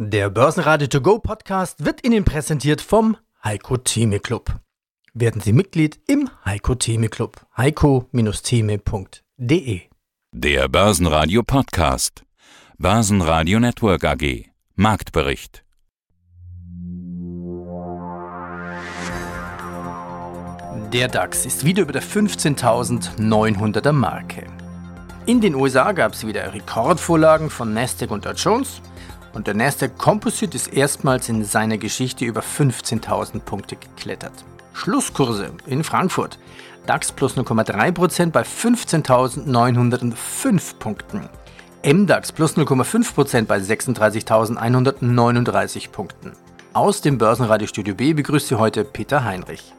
Der Börsenradio To Go Podcast wird Ihnen präsentiert vom Heiko Theme Club. Werden Sie Mitglied im Heiko Theme Club. heiko-theme.de Der Börsenradio Podcast. Börsenradio Network AG. Marktbericht. Der DAX ist wieder über der 15.900er Marke. In den USA gab es wieder Rekordvorlagen von Nasdaq und Dow Jones und der Nasdaq Composite ist erstmals in seiner Geschichte über 15.000 Punkte geklettert. Schlusskurse in Frankfurt. DAX plus 0,3% bei 15.905 Punkten. MDAX plus 0,5% bei 36.139 Punkten. Aus dem Börsenradiostudio B begrüßt Sie heute Peter Heinrich.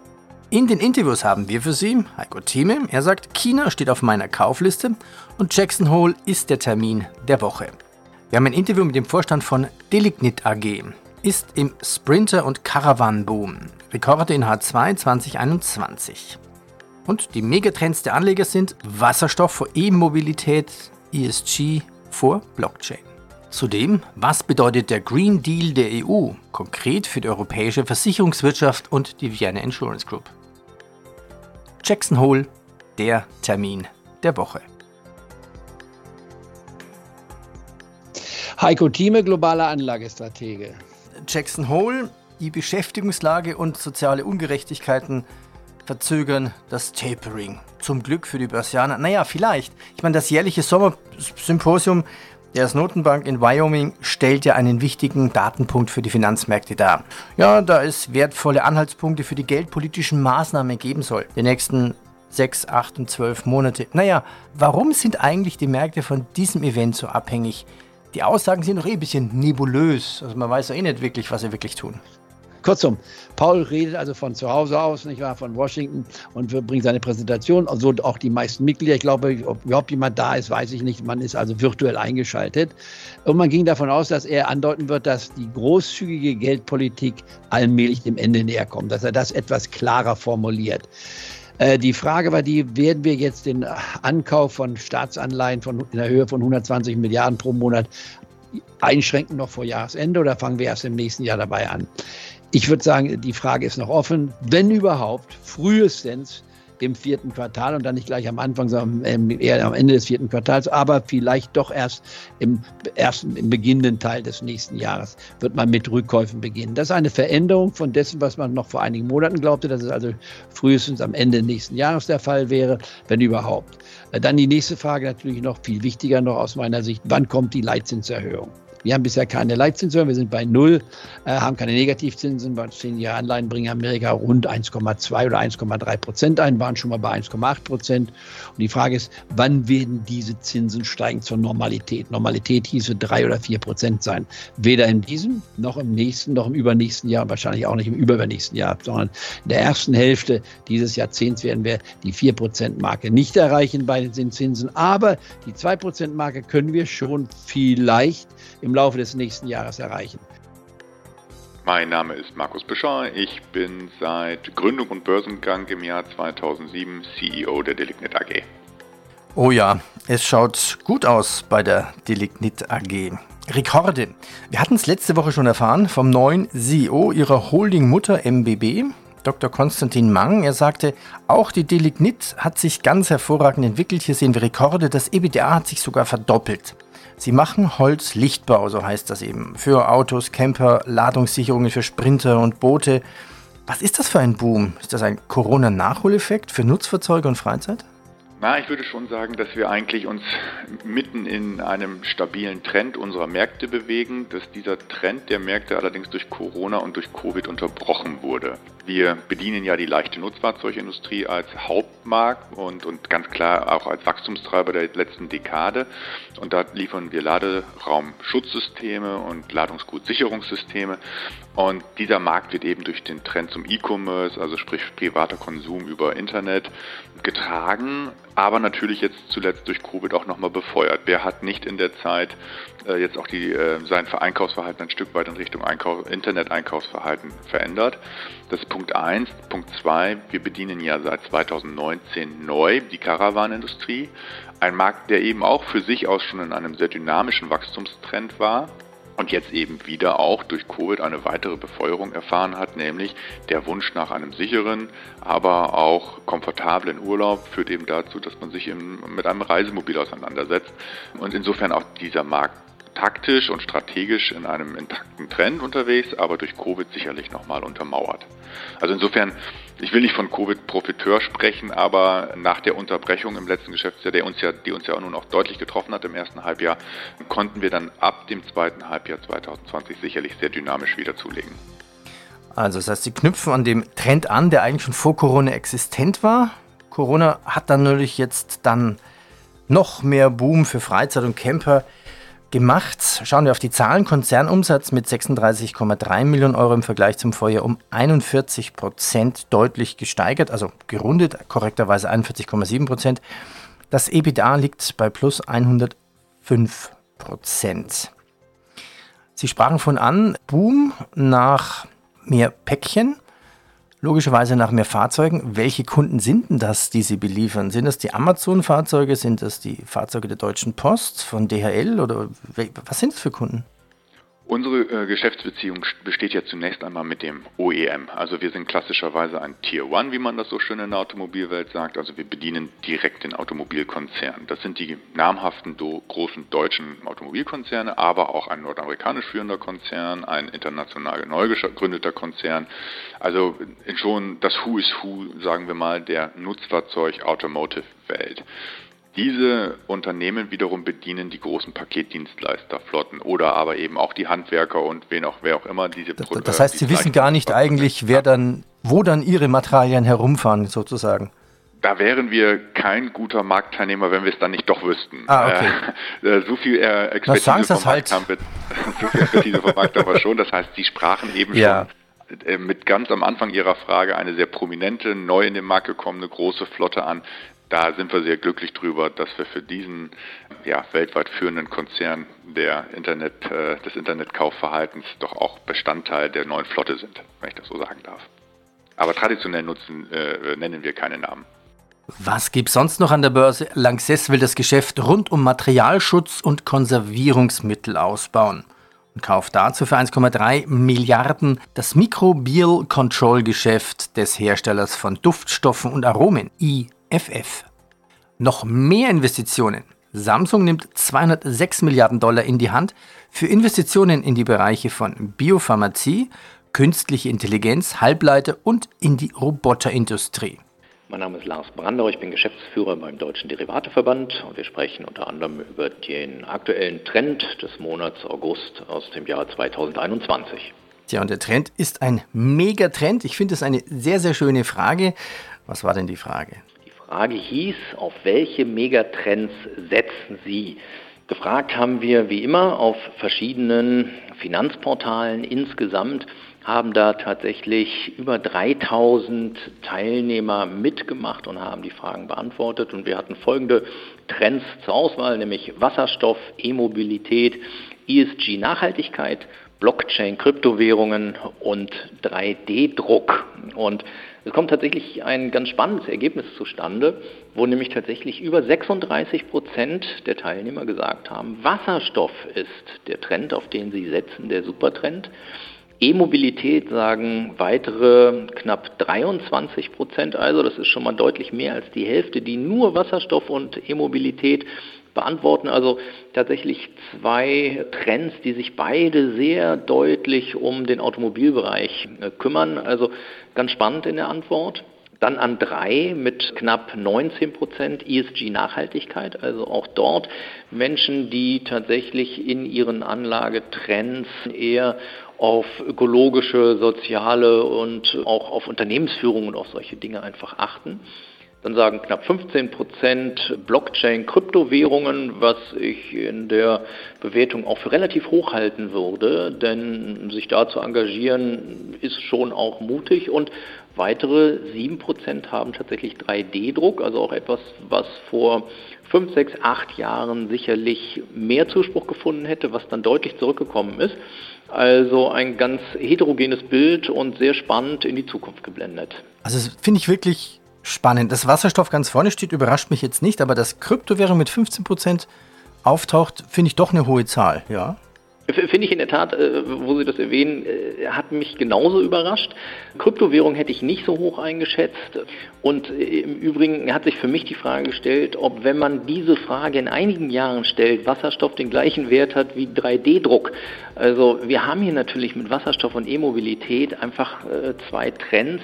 In den Interviews haben wir für Sie Heiko Thieme. Er sagt, China steht auf meiner Kaufliste und Jackson Hole ist der Termin der Woche. Wir haben ein Interview mit dem Vorstand von Delignit AG. Ist im Sprinter- und Caravan-Boom. Rekorde in H2 2021. Und die Megatrends der Anleger sind Wasserstoff vor E-Mobilität, ESG vor Blockchain. Zudem, was bedeutet der Green Deal der EU konkret für die europäische Versicherungswirtschaft und die Vienna Insurance Group? Jackson Hole, der Termin der Woche. Heiko Thieme, globaler Anlagestratege. Jackson Hole, die Beschäftigungslage und soziale Ungerechtigkeiten verzögern das Tapering. Zum Glück für die Börsianer. Naja, vielleicht. Ich meine, das jährliche Sommersymposium der Notenbank in Wyoming stellt ja einen wichtigen Datenpunkt für die Finanzmärkte dar. Ja, da es wertvolle Anhaltspunkte für die geldpolitischen Maßnahmen geben soll. Die nächsten sechs, acht und zwölf Monate. Naja, warum sind eigentlich die Märkte von diesem Event so abhängig? Die Aussagen sind doch eh ein bisschen nebulös. Also man weiß ja eh nicht wirklich, was sie wirklich tun. Kurzum, Paul redet also von zu Hause aus, nicht wahr, von Washington und bringt seine Präsentation. Also auch die meisten Mitglieder. Ich glaube, ob überhaupt jemand da ist, weiß ich nicht. Man ist also virtuell eingeschaltet. Und man ging davon aus, dass er andeuten wird, dass die großzügige Geldpolitik allmählich dem Ende näher kommt, dass er das etwas klarer formuliert. Äh, die Frage war die, werden wir jetzt den Ankauf von Staatsanleihen von, in der Höhe von 120 Milliarden pro Monat einschränken noch vor Jahresende oder fangen wir erst im nächsten Jahr dabei an? Ich würde sagen, die Frage ist noch offen. Wenn überhaupt, frühestens im vierten Quartal und dann nicht gleich am Anfang, sondern eher am Ende des vierten Quartals, aber vielleicht doch erst im ersten, im beginnenden Teil des nächsten Jahres wird man mit Rückkäufen beginnen. Das ist eine Veränderung von dessen, was man noch vor einigen Monaten glaubte, dass es also frühestens am Ende nächsten Jahres der Fall wäre, wenn überhaupt. Dann die nächste Frage natürlich noch viel wichtiger noch aus meiner Sicht, wann kommt die Leitzinserhöhung? Wir haben bisher keine Leitzinsen, wir sind bei null, äh, haben keine Negativzinsen. Bei 10 Jahre Anleihen bringen Amerika rund 1,2 oder 1,3 Prozent ein, waren schon mal bei 1,8 Prozent. Und die Frage ist, wann werden diese Zinsen steigen zur Normalität? Normalität hieße drei oder vier Prozent sein. Weder in diesem, noch im nächsten, noch im übernächsten Jahr und wahrscheinlich auch nicht im übernächsten Jahr, sondern in der ersten Hälfte dieses Jahrzehnts werden wir die 4 Prozent Marke nicht erreichen bei den Zinsen. Aber die 2 Prozent Marke können wir schon vielleicht im im Laufe des nächsten Jahres erreichen. Mein Name ist Markus Bischer. Ich bin seit Gründung und Börsengang im Jahr 2007 CEO der Delignit AG. Oh ja, es schaut gut aus bei der Delignit AG. Rekorde. Wir hatten es letzte Woche schon erfahren vom neuen CEO ihrer Holding-Mutter MBB, Dr. Konstantin Mang. Er sagte, auch die Delignit hat sich ganz hervorragend entwickelt. Hier sehen wir Rekorde. Das EBDA hat sich sogar verdoppelt. Sie machen Holzlichtbau, so heißt das eben, für Autos, Camper, Ladungssicherungen für Sprinter und Boote. Was ist das für ein Boom? Ist das ein Corona-Nachholeffekt für Nutzfahrzeuge und Freizeit? Na, ich würde schon sagen, dass wir eigentlich uns mitten in einem stabilen Trend unserer Märkte bewegen, dass dieser Trend der Märkte allerdings durch Corona und durch Covid unterbrochen wurde. Wir bedienen ja die leichte Nutzfahrzeugindustrie als Hauptmarkt und, und ganz klar auch als Wachstumstreiber der letzten Dekade. Und da liefern wir Laderaumschutzsysteme und Ladungsgutsicherungssysteme. Und dieser Markt wird eben durch den Trend zum E-Commerce, also sprich privater Konsum über Internet, getragen, aber natürlich jetzt zuletzt durch Covid auch nochmal befeuert. Wer hat nicht in der Zeit äh, jetzt auch die, äh, sein Einkaufsverhalten ein Stück weit in Richtung Einkauf, Internet-Einkaufsverhalten verändert? Das ist Punkt 1. Punkt 2, wir bedienen ja seit 2019 neu die Caravan-Industrie. Ein Markt, der eben auch für sich aus schon in einem sehr dynamischen Wachstumstrend war und jetzt eben wieder auch durch Covid eine weitere Befeuerung erfahren hat, nämlich der Wunsch nach einem sicheren, aber auch komfortablen Urlaub führt eben dazu, dass man sich mit einem Reisemobil auseinandersetzt und insofern auch dieser Markt taktisch und strategisch in einem intakten Trend unterwegs, aber durch Covid sicherlich nochmal untermauert. Also insofern, ich will nicht von Covid-Profiteur sprechen, aber nach der Unterbrechung im letzten Geschäftsjahr, der uns ja, die uns ja nun auch deutlich getroffen hat im ersten Halbjahr, konnten wir dann ab dem zweiten Halbjahr 2020 sicherlich sehr dynamisch wieder zulegen. Also das heißt, Sie knüpfen an dem Trend an, der eigentlich schon vor Corona existent war. Corona hat dann natürlich jetzt dann noch mehr Boom für Freizeit und Camper gemacht. Schauen wir auf die Zahlen. Konzernumsatz mit 36,3 Millionen Euro im Vergleich zum Vorjahr um 41 Prozent deutlich gesteigert, also gerundet, korrekterweise 41,7 Prozent. Das EBITDA liegt bei plus 105 Prozent. Sie sprachen von an, Boom nach mehr Päckchen logischerweise nach mehr Fahrzeugen. Welche Kunden sind denn das, die Sie beliefern? Sind das die Amazon-Fahrzeuge? Sind das die Fahrzeuge der Deutschen Post, von DHL oder was sind es für Kunden? Unsere äh, Geschäftsbeziehung besteht ja zunächst einmal mit dem OEM. Also wir sind klassischerweise ein Tier One, wie man das so schön in der Automobilwelt sagt. Also wir bedienen direkt den Automobilkonzern. Das sind die namhaften do, großen deutschen Automobilkonzerne, aber auch ein nordamerikanisch führender Konzern, ein international neu gegründeter Konzern. Also schon das Who is Who, sagen wir mal, der Nutzfahrzeug-Automotive-Welt. Diese Unternehmen wiederum bedienen die großen Paketdienstleisterflotten oder aber eben auch die Handwerker und wen auch, wer auch immer diese Das, das heißt, Sie wissen gar nicht eigentlich, wer dann, wo dann Ihre Materialien herumfahren, sozusagen. Da wären wir kein guter Marktteilnehmer, wenn wir es dann nicht doch wüssten. Ah, okay. Äh, äh so viel äh, Expertise vom halt. haben wir, so viel Expertise vom Markt aber schon. Das heißt, Sie sprachen eben ja. schon äh, mit ganz am Anfang Ihrer Frage eine sehr prominente, neu in den Markt gekommene große Flotte an, da sind wir sehr glücklich drüber, dass wir für diesen ja, weltweit führenden Konzern der Internet, äh, des Internetkaufverhaltens doch auch Bestandteil der neuen Flotte sind, wenn ich das so sagen darf. Aber traditionell nutzen, äh, nennen wir keine Namen. Was gibt es sonst noch an der Börse? Lanxess will das Geschäft rund um Materialschutz und Konservierungsmittel ausbauen und kauft dazu für 1,3 Milliarden das Microbial Control Geschäft des Herstellers von Duftstoffen und Aromen, I FF. Noch mehr Investitionen. Samsung nimmt 206 Milliarden Dollar in die Hand für Investitionen in die Bereiche von Biopharmazie, künstliche Intelligenz, Halbleiter und in die Roboterindustrie. Mein Name ist Lars Brandau, ich bin Geschäftsführer beim Deutschen Derivateverband und wir sprechen unter anderem über den aktuellen Trend des Monats August aus dem Jahr 2021. Tja, und der Trend ist ein Megatrend. Ich finde es eine sehr, sehr schöne Frage. Was war denn die Frage? Frage hieß, auf welche Megatrends setzen Sie? Gefragt haben wir wie immer auf verschiedenen Finanzportalen insgesamt haben da tatsächlich über 3000 Teilnehmer mitgemacht und haben die Fragen beantwortet. Und wir hatten folgende Trends zur Auswahl, nämlich Wasserstoff, E-Mobilität, ESG-Nachhaltigkeit, Blockchain, Kryptowährungen und 3D-Druck. Und es kommt tatsächlich ein ganz spannendes Ergebnis zustande, wo nämlich tatsächlich über 36 Prozent der Teilnehmer gesagt haben, Wasserstoff ist der Trend, auf den sie setzen, der Supertrend. E-Mobilität sagen weitere knapp 23 Prozent, also das ist schon mal deutlich mehr als die Hälfte, die nur Wasserstoff und E-Mobilität beantworten. Also tatsächlich zwei Trends, die sich beide sehr deutlich um den Automobilbereich äh, kümmern. Also ganz spannend in der Antwort. Dann an drei mit knapp 19 Prozent ESG-Nachhaltigkeit, also auch dort Menschen, die tatsächlich in ihren Anlagetrends eher auf ökologische, soziale und auch auf Unternehmensführung und auf solche Dinge einfach achten. Dann sagen knapp 15 Prozent Blockchain, Kryptowährungen, was ich in der Bewertung auch für relativ hoch halten würde, denn sich da zu engagieren ist schon auch mutig und weitere 7 Prozent haben tatsächlich 3D-Druck, also auch etwas, was vor 5, 6, 8 Jahren sicherlich mehr Zuspruch gefunden hätte, was dann deutlich zurückgekommen ist. Also ein ganz heterogenes Bild und sehr spannend in die Zukunft geblendet. Also das finde ich wirklich spannend. Dass Wasserstoff ganz vorne steht, überrascht mich jetzt nicht, aber dass Kryptowährung mit 15% auftaucht, finde ich doch eine hohe Zahl, ja. Finde ich in der Tat, äh, wo Sie das erwähnen, äh, hat mich genauso überrascht. Kryptowährung hätte ich nicht so hoch eingeschätzt. Und äh, im Übrigen hat sich für mich die Frage gestellt, ob wenn man diese Frage in einigen Jahren stellt, Wasserstoff den gleichen Wert hat wie 3D-Druck. Also wir haben hier natürlich mit Wasserstoff und E-Mobilität einfach zwei Trends,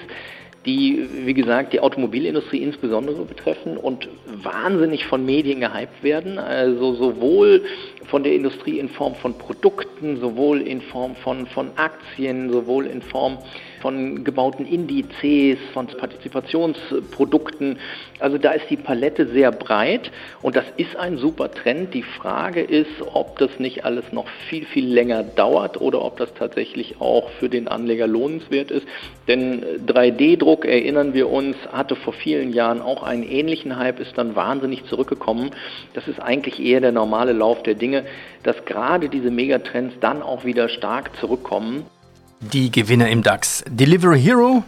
die, wie gesagt, die Automobilindustrie insbesondere betreffen und wahnsinnig von Medien gehypt werden. Also sowohl von der Industrie in Form von Produkten, sowohl in Form von, von Aktien, sowohl in Form von gebauten Indizes, von Partizipationsprodukten. Also da ist die Palette sehr breit und das ist ein super Trend. Die Frage ist, ob das nicht alles noch viel, viel länger dauert oder ob das tatsächlich auch für den Anleger lohnenswert ist. Denn 3D-Druck, erinnern wir uns, hatte vor vielen Jahren auch einen ähnlichen Hype, ist dann wahnsinnig zurückgekommen. Das ist eigentlich eher der normale Lauf der Dinge, dass gerade diese Megatrends dann auch wieder stark zurückkommen. Die Gewinner im DAX. Delivery Hero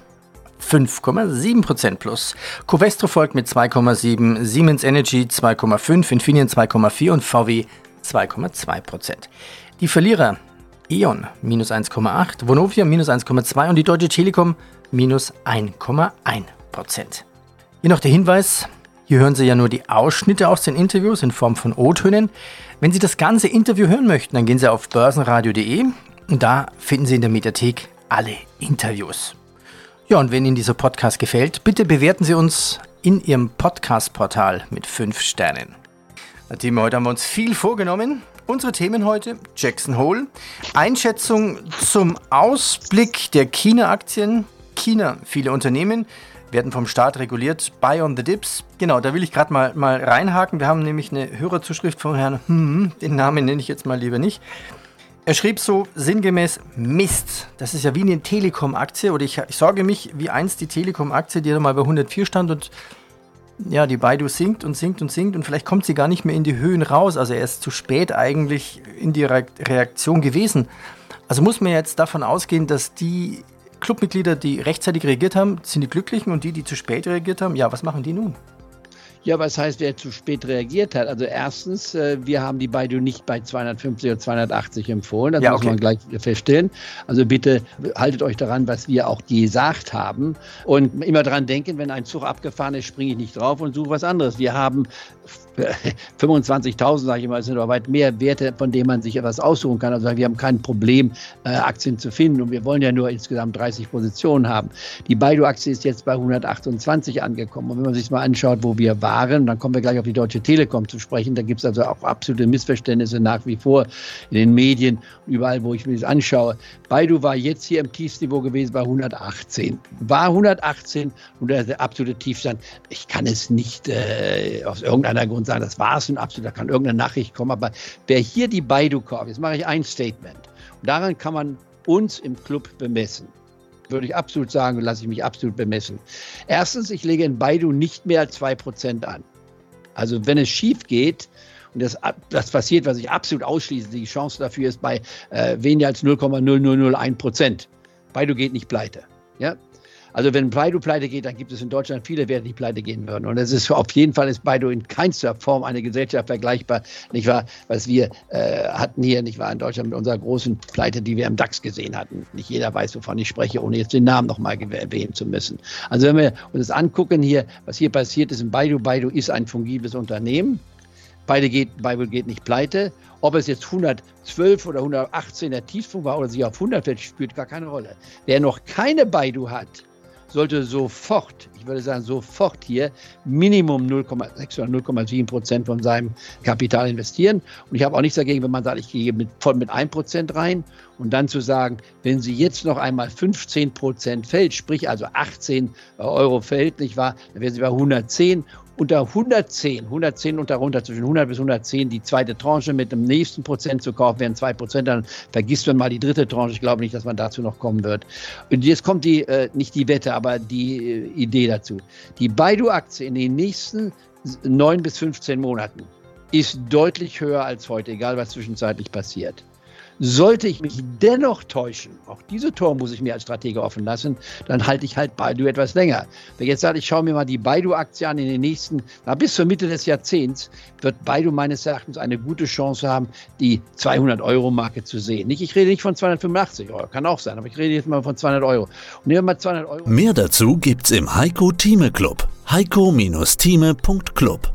5,7% plus. Covestro folgt mit 2,7, Siemens Energy 2,5, Infineon 2,4 und VW 2,2%. Die Verlierer E.ON minus 1,8, Vonovia minus 1,2 und die Deutsche Telekom minus 1,1%. Hier noch der Hinweis, hier hören Sie ja nur die Ausschnitte aus den Interviews in Form von O-Tönen. Wenn Sie das ganze Interview hören möchten, dann gehen Sie auf börsenradio.de und da finden Sie in der Mediathek alle Interviews. Ja, und wenn Ihnen dieser Podcast gefällt, bitte bewerten Sie uns in Ihrem Podcast-Portal mit 5 Sternen. Team, heute haben wir uns viel vorgenommen. Unsere Themen heute: Jackson Hole, Einschätzung zum Ausblick der China-Aktien. China, viele Unternehmen werden vom Staat reguliert. Buy on the Dips. Genau, da will ich gerade mal, mal reinhaken. Wir haben nämlich eine Hörerzuschrift von Herrn, hm, den Namen nenne ich jetzt mal lieber nicht. Er schrieb so sinngemäß, Mist, das ist ja wie eine Telekom-Aktie oder ich, ich sorge mich wie einst die Telekom-Aktie, die da mal bei 104 stand und ja, die Baidu sinkt und sinkt und sinkt und vielleicht kommt sie gar nicht mehr in die Höhen raus. Also er ist zu spät eigentlich in die Reaktion gewesen. Also muss man jetzt davon ausgehen, dass die Clubmitglieder, die rechtzeitig reagiert haben, sind die Glücklichen und die, die zu spät reagiert haben, ja, was machen die nun? Ja, was heißt, wer zu spät reagiert hat? Also erstens, äh, wir haben die Baidu nicht bei 250 oder 280 empfohlen. Das ja, muss man gleich feststellen. Also bitte haltet euch daran, was wir auch gesagt haben. Und immer daran denken, wenn ein Zug abgefahren ist, springe ich nicht drauf und suche was anderes. Wir haben 25.000, sage ich mal, sind aber weit mehr Werte, von denen man sich etwas aussuchen kann. Also wir haben kein Problem, äh, Aktien zu finden und wir wollen ja nur insgesamt 30 Positionen haben. Die Baidu-Aktie ist jetzt bei 128 angekommen und wenn man sich mal anschaut, wo wir waren, dann kommen wir gleich auf die Deutsche Telekom zu sprechen, da gibt es also auch absolute Missverständnisse nach wie vor in den Medien, überall, wo ich mir das anschaue. Baidu war jetzt hier im Tiefsniveau gewesen bei 118. War 118 und der absolute Tiefstand. Ich kann es nicht äh, aus irgendeiner Grund sagen, das war es und absolut, da kann irgendeine Nachricht kommen. Aber wer hier die Baidu kauft, jetzt mache ich ein Statement. Und daran kann man uns im Club bemessen. Würde ich absolut sagen, lasse ich mich absolut bemessen. Erstens, ich lege in Baidu nicht mehr als 2% an. Also wenn es schief geht, und das, das passiert, was ich absolut ausschließe, die Chance dafür ist bei äh, weniger als 0,0001 Prozent. Baidu geht nicht pleite. Ja? Also wenn Baidu pleite geht, dann gibt es in Deutschland viele Werte, die pleite gehen würden. Und es ist auf jeden Fall ist Baidu in keinster Form eine Gesellschaft vergleichbar, nicht wahr, was wir äh, hatten hier, nicht wahr, in Deutschland mit unserer großen Pleite, die wir im DAX gesehen hatten. Nicht jeder weiß, wovon ich spreche, ohne jetzt den Namen nochmal erwähnen zu müssen. Also wenn wir uns das angucken hier, was hier passiert ist in Baidu, Baidu ist ein fungibles Unternehmen. Beide geht, Bible geht nicht pleite. Ob es jetzt 112 oder 118 der Tiefpunkt war oder sich auf 100 fällt, spielt gar keine Rolle. Wer noch keine Baidu hat, sollte sofort, ich würde sagen sofort hier Minimum 0,6 oder 0,7 Prozent von seinem Kapital investieren. Und ich habe auch nichts dagegen, wenn man sagt, ich gehe mit, voll mit 1 Prozent rein. Und dann zu sagen, wenn sie jetzt noch einmal 15 Prozent fällt, sprich also 18 Euro fällt, nicht wahr, dann wäre sie bei 110 unter 110, 110 und darunter zwischen 100 bis 110 die zweite Tranche mit dem nächsten Prozent zu kaufen, wären zwei Prozent, dann vergisst man mal die dritte Tranche. Ich glaube nicht, dass man dazu noch kommen wird. Und jetzt kommt die, äh, nicht die Wette, aber die äh, Idee dazu. Die Baidu-Aktie in den nächsten 9 bis 15 Monaten ist deutlich höher als heute, egal was zwischenzeitlich passiert. Sollte ich mich dennoch täuschen, auch diese Tor muss ich mir als Stratege offen lassen, dann halte ich halt Baidu etwas länger. Wer jetzt sagt, ich schaue mir mal die Baidu-Aktie an in den nächsten, na, bis zur Mitte des Jahrzehnts, wird Baidu meines Erachtens eine gute Chance haben, die 200-Euro-Marke zu sehen. Nicht, ich rede nicht von 285 Euro, kann auch sein, aber ich rede jetzt mal von 200 Euro. Und nehmen wir mal 200 Euro. Mehr dazu gibt's im Heiko Thieme Club. heiko-thieme.club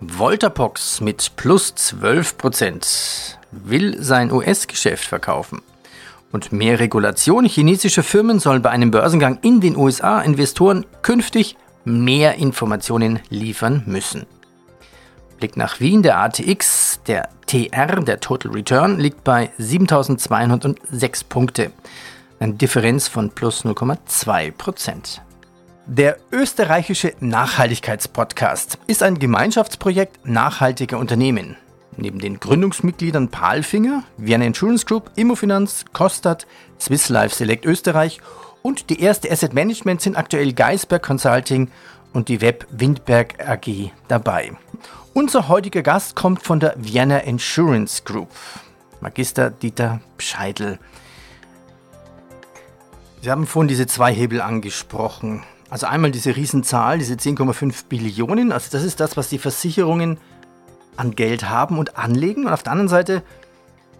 Voltapox mit plus 12 Prozent will sein US-Geschäft verkaufen. Und mehr Regulation chinesischer Firmen sollen bei einem Börsengang in den USA Investoren künftig mehr Informationen liefern müssen. Blick nach Wien, der ATX, der TR, der Total Return, liegt bei 7206 Punkte. Eine Differenz von plus 0,2 Prozent. Der österreichische Nachhaltigkeitspodcast ist ein Gemeinschaftsprojekt nachhaltiger Unternehmen. Neben den Gründungsmitgliedern Palfinger, Vienna Insurance Group, Immofinanz, Kostat, Swiss Life Select Österreich und die erste Asset Management sind aktuell Geisberg Consulting und die Web Windberg AG dabei. Unser heutiger Gast kommt von der Vienna Insurance Group, Magister Dieter Scheidel. Sie haben vorhin diese zwei Hebel angesprochen. Also einmal diese Riesenzahl, diese 10,5 Billionen, also das ist das, was die Versicherungen an Geld haben und anlegen. Und auf der anderen Seite,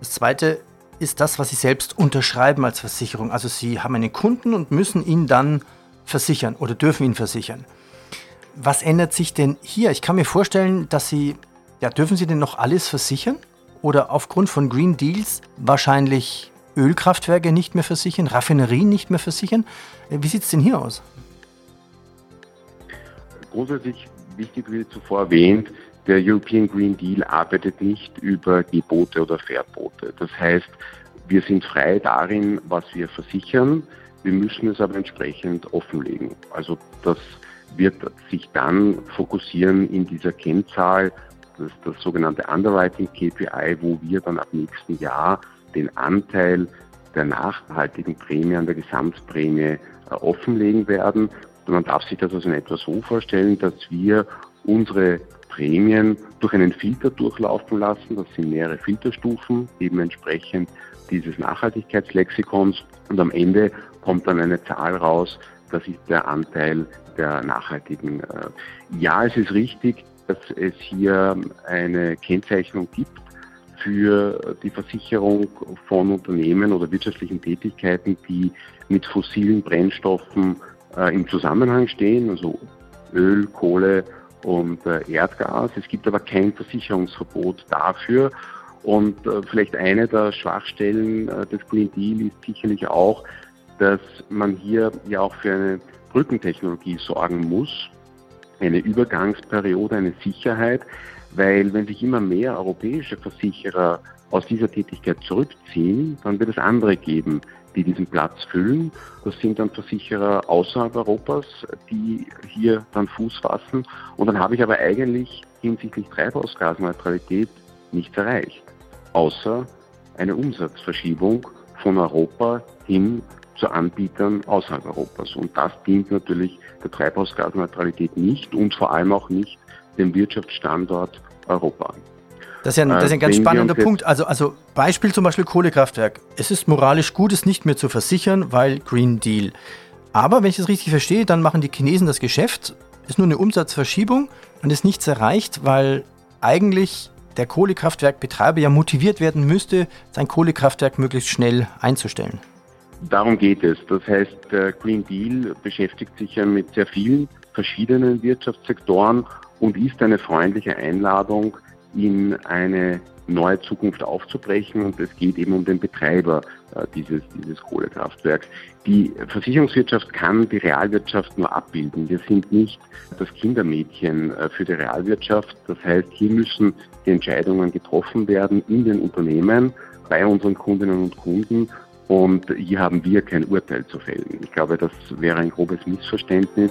das zweite ist das, was sie selbst unterschreiben als Versicherung. Also sie haben einen Kunden und müssen ihn dann versichern oder dürfen ihn versichern. Was ändert sich denn hier? Ich kann mir vorstellen, dass sie, ja, dürfen sie denn noch alles versichern? Oder aufgrund von Green Deals wahrscheinlich Ölkraftwerke nicht mehr versichern, Raffinerien nicht mehr versichern? Wie sieht es denn hier aus? Grundsätzlich wichtig wie zuvor erwähnt, der European Green Deal arbeitet nicht über Gebote oder Verbote. Das heißt, wir sind frei darin, was wir versichern. Wir müssen es aber entsprechend offenlegen. Also das wird sich dann fokussieren in dieser Kennzahl, das, das sogenannte Underwriting KPI, wo wir dann ab nächsten Jahr den Anteil der nachhaltigen Prämie an der Gesamtprämie äh, offenlegen werden. Man darf sich das also in etwa so vorstellen, dass wir unsere Prämien durch einen Filter durchlaufen lassen. Das sind mehrere Filterstufen, eben entsprechend dieses Nachhaltigkeitslexikons. Und am Ende kommt dann eine Zahl raus, das ist der Anteil der nachhaltigen. Äh, ja, es ist richtig, dass es hier eine Kennzeichnung gibt für die Versicherung von Unternehmen oder wirtschaftlichen Tätigkeiten, die mit fossilen Brennstoffen äh, im Zusammenhang stehen, also Öl, Kohle und äh, Erdgas. Es gibt aber kein Versicherungsverbot dafür. Und äh, vielleicht eine der Schwachstellen äh, des Green Deal ist sicherlich auch, dass man hier ja auch für eine Brückentechnologie sorgen muss, eine Übergangsperiode, eine Sicherheit, weil wenn sich immer mehr europäische Versicherer aus dieser Tätigkeit zurückziehen, dann wird es andere geben, die diesen Platz füllen. Das sind dann Versicherer außerhalb Europas, die hier dann Fuß fassen. Und dann habe ich aber eigentlich hinsichtlich Treibhausgasneutralität nichts erreicht, außer eine Umsatzverschiebung von Europa hin zu Anbietern außerhalb Europas. Und das dient natürlich der Treibhausgasneutralität nicht und vor allem auch nicht dem Wirtschaftsstandort Europa. Das ist ja ein, das ist ein ganz spannender Punkt. Also, also Beispiel zum Beispiel Kohlekraftwerk. Es ist moralisch gut, es nicht mehr zu versichern, weil Green Deal. Aber wenn ich das richtig verstehe, dann machen die Chinesen das Geschäft, ist nur eine Umsatzverschiebung und ist nichts erreicht, weil eigentlich der Kohlekraftwerkbetreiber ja motiviert werden müsste, sein Kohlekraftwerk möglichst schnell einzustellen. Darum geht es. Das heißt, der Green Deal beschäftigt sich ja mit sehr vielen verschiedenen Wirtschaftssektoren und ist eine freundliche Einladung, in eine neue Zukunft aufzubrechen und es geht eben um den Betreiber äh, dieses, dieses Kohlekraftwerks. Die Versicherungswirtschaft kann die Realwirtschaft nur abbilden. Wir sind nicht das Kindermädchen äh, für die Realwirtschaft. Das heißt, hier müssen die Entscheidungen getroffen werden in den Unternehmen, bei unseren Kundinnen und Kunden und hier haben wir kein Urteil zu fällen. Ich glaube, das wäre ein grobes Missverständnis.